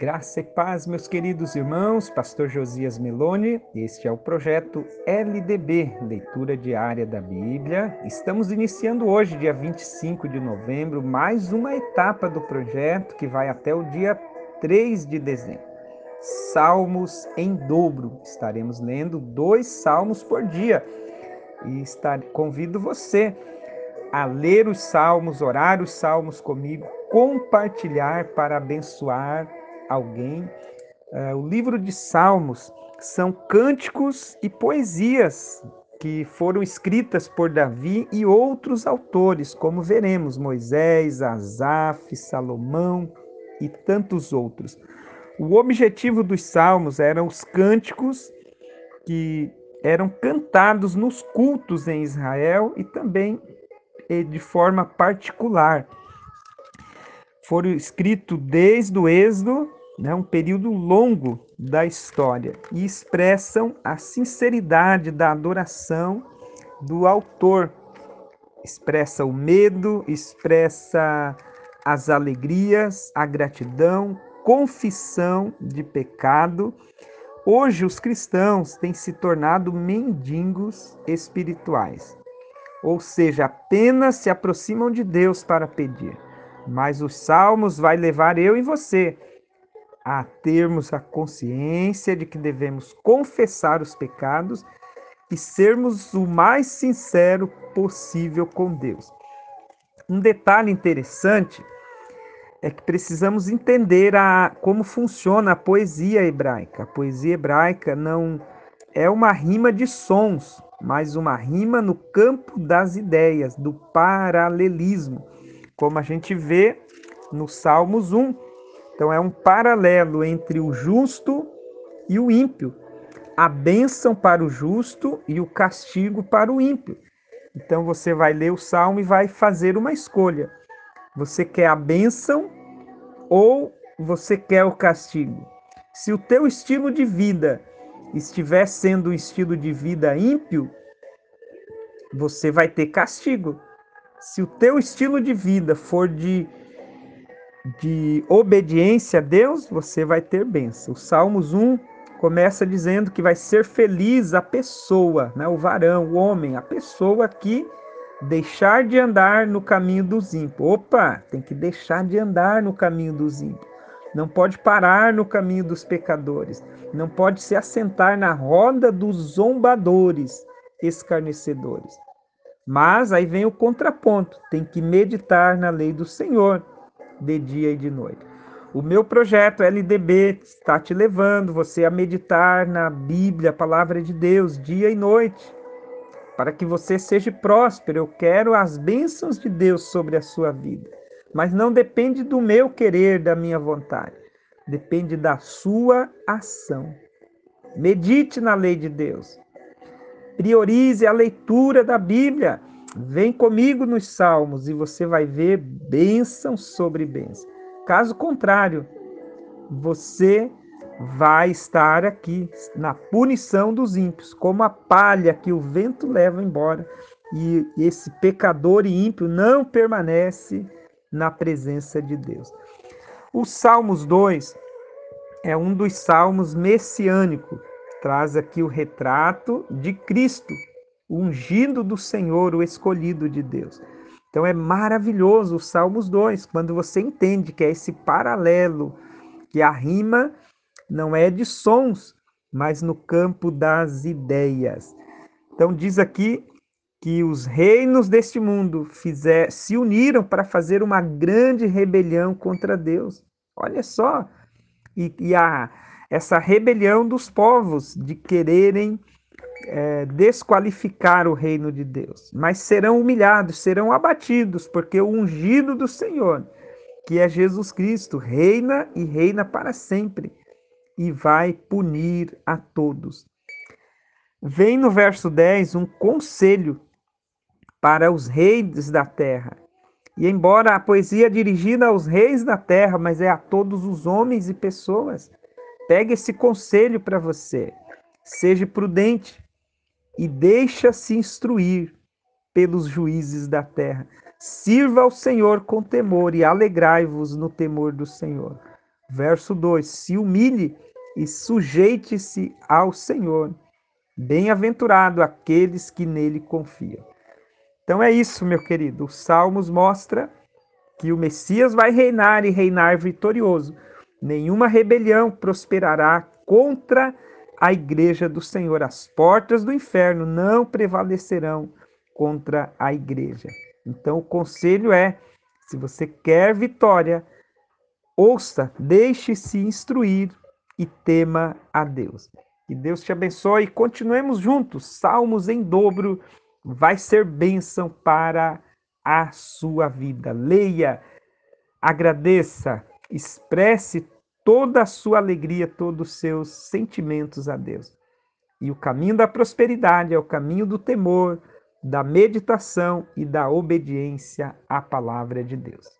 Graça e paz, meus queridos irmãos, Pastor Josias Meloni, este é o projeto LDB, Leitura Diária da Bíblia. Estamos iniciando hoje, dia 25 de novembro, mais uma etapa do projeto que vai até o dia 3 de dezembro. Salmos em dobro. Estaremos lendo dois salmos por dia. E estar, convido você a ler os salmos, orar os salmos comigo, compartilhar para abençoar alguém. Uh, o livro de Salmos são cânticos e poesias que foram escritas por Davi e outros autores, como veremos, Moisés, Asaf, Salomão e tantos outros. O objetivo dos salmos eram os cânticos que eram cantados nos cultos em Israel e também eh, de forma particular. Foram escritos desde o Êxodo né, um período longo da história e expressam a sinceridade da adoração do autor. Expressa o medo, expressa as alegrias, a gratidão, confissão de pecado. Hoje os cristãos têm se tornado mendigos espirituais, ou seja, apenas se aproximam de Deus para pedir. Mas os salmos vai levar eu e você a termos a consciência de que devemos confessar os pecados e sermos o mais sincero possível com Deus. Um detalhe interessante é que precisamos entender a, como funciona a poesia hebraica. A poesia hebraica não é uma rima de sons, mas uma rima no campo das ideias, do paralelismo, como a gente vê no Salmos 1, então é um paralelo entre o justo e o ímpio, a bênção para o justo e o castigo para o ímpio. Então você vai ler o salmo e vai fazer uma escolha. Você quer a bênção ou você quer o castigo? Se o teu estilo de vida estiver sendo um estilo de vida ímpio, você vai ter castigo. Se o teu estilo de vida for de de obediência a Deus, você vai ter bênção. O Salmos 1 começa dizendo que vai ser feliz a pessoa, né? o varão, o homem, a pessoa que deixar de andar no caminho dos ímpios. Opa, tem que deixar de andar no caminho dos ímpios. Não pode parar no caminho dos pecadores. Não pode se assentar na roda dos zombadores, escarnecedores. Mas aí vem o contraponto: tem que meditar na lei do Senhor de dia e de noite. O meu projeto LDB está te levando você a meditar na Bíblia, a palavra de Deus, dia e noite, para que você seja próspero. Eu quero as bênçãos de Deus sobre a sua vida, mas não depende do meu querer, da minha vontade, depende da sua ação. Medite na lei de Deus. Priorize a leitura da Bíblia. Vem comigo nos Salmos e você vai ver bênção sobre bênção. Caso contrário, você vai estar aqui na punição dos ímpios, como a palha que o vento leva embora, e esse pecador e ímpio não permanece na presença de Deus. O Salmos 2 é um dos salmos messiânicos, traz aqui o retrato de Cristo ungido do Senhor, o escolhido de Deus. Então é maravilhoso o Salmos 2, quando você entende que é esse paralelo, que a rima não é de sons, mas no campo das ideias. Então diz aqui que os reinos deste mundo fizer, se uniram para fazer uma grande rebelião contra Deus. Olha só, e, e a, essa rebelião dos povos de quererem é, desqualificar o reino de Deus, mas serão humilhados, serão abatidos, porque o ungido do Senhor, que é Jesus Cristo, reina e reina para sempre e vai punir a todos. Vem no verso 10 um conselho para os reis da terra. E embora a poesia é dirigida aos reis da terra, mas é a todos os homens e pessoas, pegue esse conselho para você. Seja prudente, e deixa-se instruir pelos juízes da terra. Sirva ao Senhor com temor e alegrai-vos no temor do Senhor. Verso 2: Se humilhe e sujeite-se ao Senhor. Bem-aventurado aqueles que nele confiam. Então é isso, meu querido. Os Salmos mostra que o Messias vai reinar e reinar vitorioso. Nenhuma rebelião prosperará contra a igreja do Senhor. As portas do inferno não prevalecerão contra a igreja. Então o conselho é: se você quer vitória, ouça, deixe-se instruir e tema a Deus. Que Deus te abençoe e continuemos juntos. Salmos em dobro vai ser bênção para a sua vida. Leia, agradeça, expresse toda a sua alegria, todos os seus sentimentos a Deus. E o caminho da prosperidade é o caminho do temor, da meditação e da obediência à palavra de Deus.